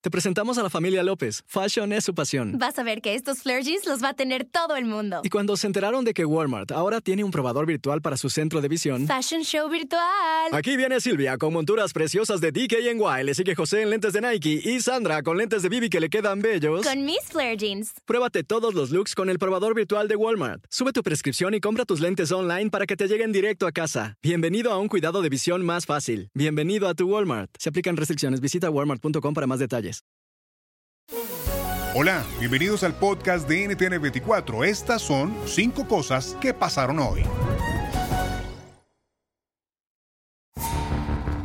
Te presentamos a la familia López. Fashion es su pasión. Vas a ver que estos flare jeans los va a tener todo el mundo. Y cuando se enteraron de que Walmart ahora tiene un probador virtual para su centro de visión... Fashion show virtual. Aquí viene Silvia con monturas preciosas de DKNY. Le sigue José en lentes de Nike y Sandra con lentes de Bibi que le quedan bellos. Con mis flare jeans. Pruébate todos los looks con el probador virtual de Walmart. Sube tu prescripción y compra tus lentes online para que te lleguen directo a casa. Bienvenido a un cuidado de visión más fácil. Bienvenido a tu Walmart. Se aplican restricciones. Visita walmart.com para más detalles. Hola, bienvenidos al podcast de NTN24. Estas son cinco cosas que pasaron hoy.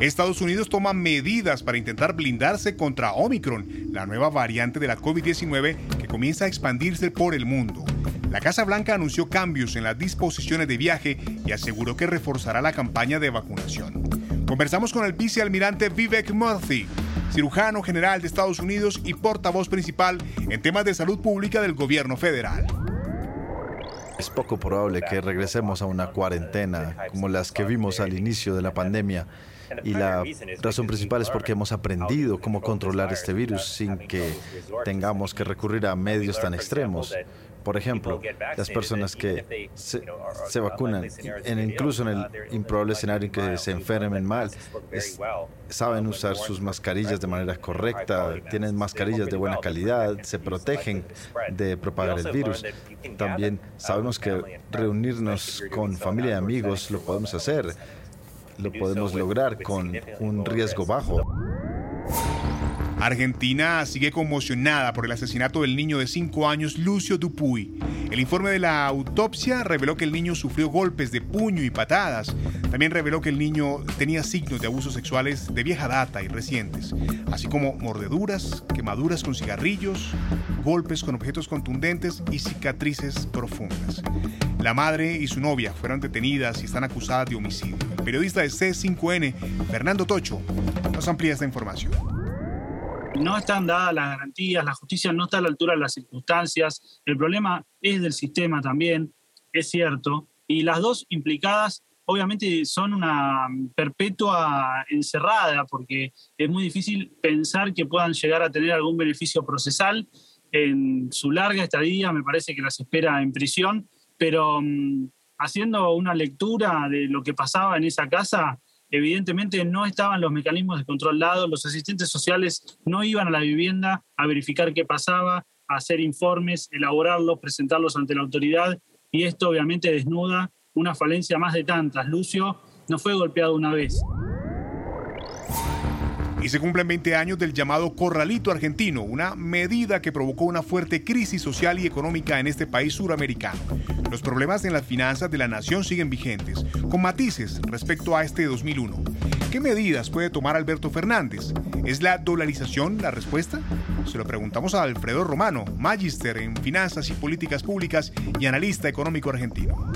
Estados Unidos toma medidas para intentar blindarse contra Omicron, la nueva variante de la COVID-19 que comienza a expandirse por el mundo. La Casa Blanca anunció cambios en las disposiciones de viaje y aseguró que reforzará la campaña de vacunación. Conversamos con el vicealmirante Vivek Murthy, cirujano general de Estados Unidos y portavoz principal en temas de salud pública del gobierno federal. Es poco probable que regresemos a una cuarentena como las que vimos al inicio de la pandemia. Y la razón principal es porque hemos aprendido cómo controlar este virus sin que tengamos que recurrir a medios tan extremos. Por ejemplo, las personas que se, vacunan, incluso en el improbable escenario en que se enfermen mal, saben usar sus mascarillas de manera correcta, tienen mascarillas de buena calidad, se protegen de propagar el virus. También sabemos que reunirnos con familia y amigos lo podemos hacer, lo podemos lograr con un riesgo bajo. Argentina sigue conmocionada por el asesinato del niño de 5 años Lucio Dupuy. El informe de la autopsia reveló que el niño sufrió golpes de puño y patadas. También reveló que el niño tenía signos de abusos sexuales de vieja data y recientes, así como mordeduras, quemaduras con cigarrillos, golpes con objetos contundentes y cicatrices profundas. La madre y su novia fueron detenidas y están acusadas de homicidio. El periodista de C5N, Fernando Tocho, nos amplía esta información no están dadas las garantías, la justicia no está a la altura de las circunstancias, el problema es del sistema también, es cierto, y las dos implicadas obviamente son una perpetua encerrada, porque es muy difícil pensar que puedan llegar a tener algún beneficio procesal en su larga estadía, me parece que las espera en prisión, pero mm, haciendo una lectura de lo que pasaba en esa casa, evidentemente no estaban los mecanismos de control dados, los asistentes sociales no iban a la vivienda a verificar qué pasaba, a hacer informes, elaborarlos, presentarlos ante la autoridad y esto obviamente desnuda una falencia más de tantas. Lucio no fue golpeado una vez. Y se cumplen 20 años del llamado Corralito Argentino, una medida que provocó una fuerte crisis social y económica en este país suramericano. Los problemas en las finanzas de la nación siguen vigentes, con matices respecto a este 2001. ¿Qué medidas puede tomar Alberto Fernández? ¿Es la dolarización la respuesta? Se lo preguntamos a Alfredo Romano, magíster en finanzas y políticas públicas y analista económico argentino.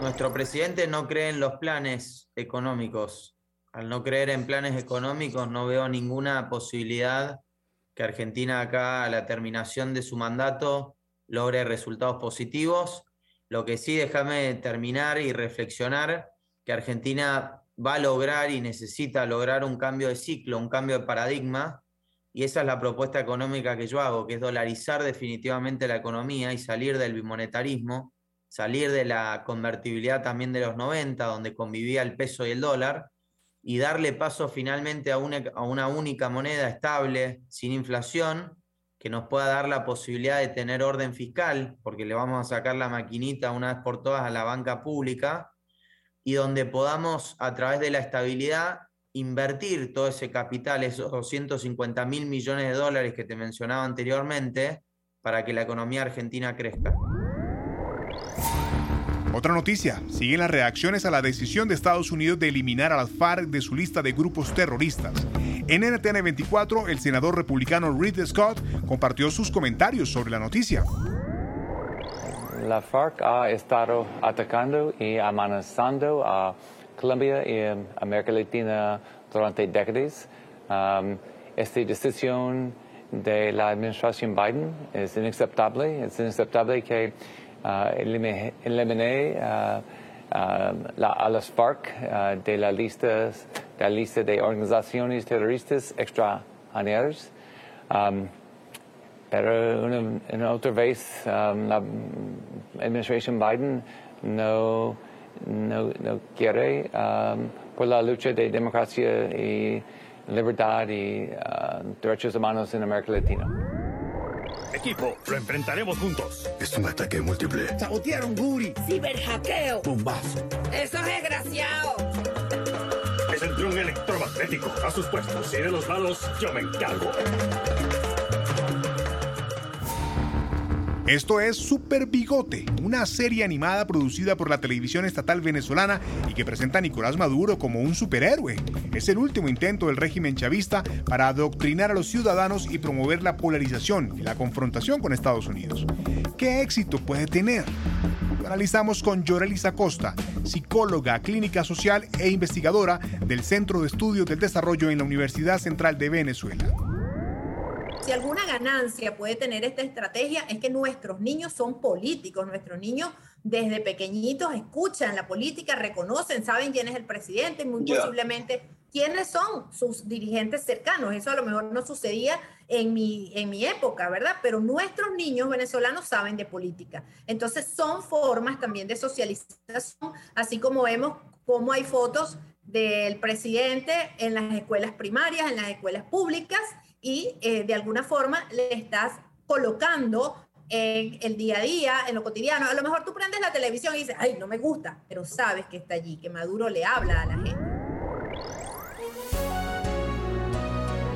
Nuestro presidente no cree en los planes económicos al no creer en planes económicos, no veo ninguna posibilidad que Argentina acá a la terminación de su mandato logre resultados positivos. Lo que sí, déjame terminar y reflexionar que Argentina va a lograr y necesita lograr un cambio de ciclo, un cambio de paradigma, y esa es la propuesta económica que yo hago, que es dolarizar definitivamente la economía y salir del bimonetarismo, salir de la convertibilidad también de los 90, donde convivía el peso y el dólar, y darle paso finalmente a una, a una única moneda estable, sin inflación, que nos pueda dar la posibilidad de tener orden fiscal, porque le vamos a sacar la maquinita una vez por todas a la banca pública, y donde podamos, a través de la estabilidad, invertir todo ese capital, esos 250 mil millones de dólares que te mencionaba anteriormente, para que la economía argentina crezca. Otra noticia, siguen las reacciones a la decisión de Estados Unidos de eliminar a FARC de su lista de grupos terroristas. En NTN 24, el senador republicano Reed Scott compartió sus comentarios sobre la noticia. La FARC ha estado atacando y amenazando a Colombia y América Latina durante décadas. Um, esta decisión de la administración Biden es inaceptable. Es inaceptable que uh, elimine, uh, uh, a las FARC de, la lista, de la lista de organizaciones terroristas extranjeras. Um, pero una, otra vez um, la administración Biden no, no, no quiere por la lucha de democracia y libertad y uh, derechos humanos en América Latina. Equipo, lo enfrentaremos juntos. Es un ataque múltiple. Sabotearon Guri. Ciberhackeo. Bombazo. Eso es desgraciado. Es el dron electromagnético. A sus puestos y de los lados yo me encargo. Esto es Super Bigote, una serie animada producida por la televisión estatal venezolana y que presenta a Nicolás Maduro como un superhéroe. Es el último intento del régimen chavista para adoctrinar a los ciudadanos y promover la polarización y la confrontación con Estados Unidos. ¿Qué éxito puede tener? Lo analizamos con Yorelisa Costa, psicóloga, clínica social e investigadora del Centro de Estudios del Desarrollo en la Universidad Central de Venezuela. Si alguna ganancia puede tener esta estrategia es que nuestros niños son políticos, nuestros niños desde pequeñitos escuchan la política, reconocen, saben quién es el presidente, muy posiblemente quiénes son sus dirigentes cercanos. Eso a lo mejor no sucedía en mi, en mi época, ¿verdad? Pero nuestros niños venezolanos saben de política. Entonces son formas también de socialización, así como vemos cómo hay fotos del presidente en las escuelas primarias, en las escuelas públicas, y eh, de alguna forma le estás colocando en el día a día, en lo cotidiano. A lo mejor tú prendes la televisión y dices, ay, no me gusta, pero sabes que está allí, que Maduro le habla a la gente.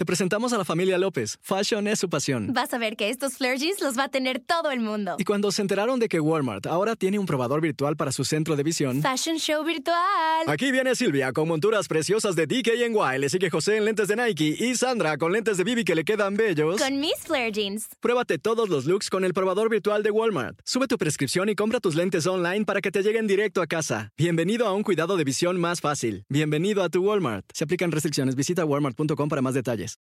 Te presentamos a la familia López. Fashion es su pasión. Vas a ver que estos flare jeans los va a tener todo el mundo. Y cuando se enteraron de que Walmart ahora tiene un probador virtual para su centro de visión. Fashion Show virtual. Aquí viene Silvia con monturas preciosas de DKNY. Le sigue José en lentes de Nike y Sandra con lentes de Bibi que le quedan bellos. Con mis flare jeans. Pruébate todos los looks con el probador virtual de Walmart. Sube tu prescripción y compra tus lentes online para que te lleguen directo a casa. Bienvenido a un cuidado de visión más fácil. Bienvenido a tu Walmart. Se aplican restricciones. Visita walmart.com para más detalles. place.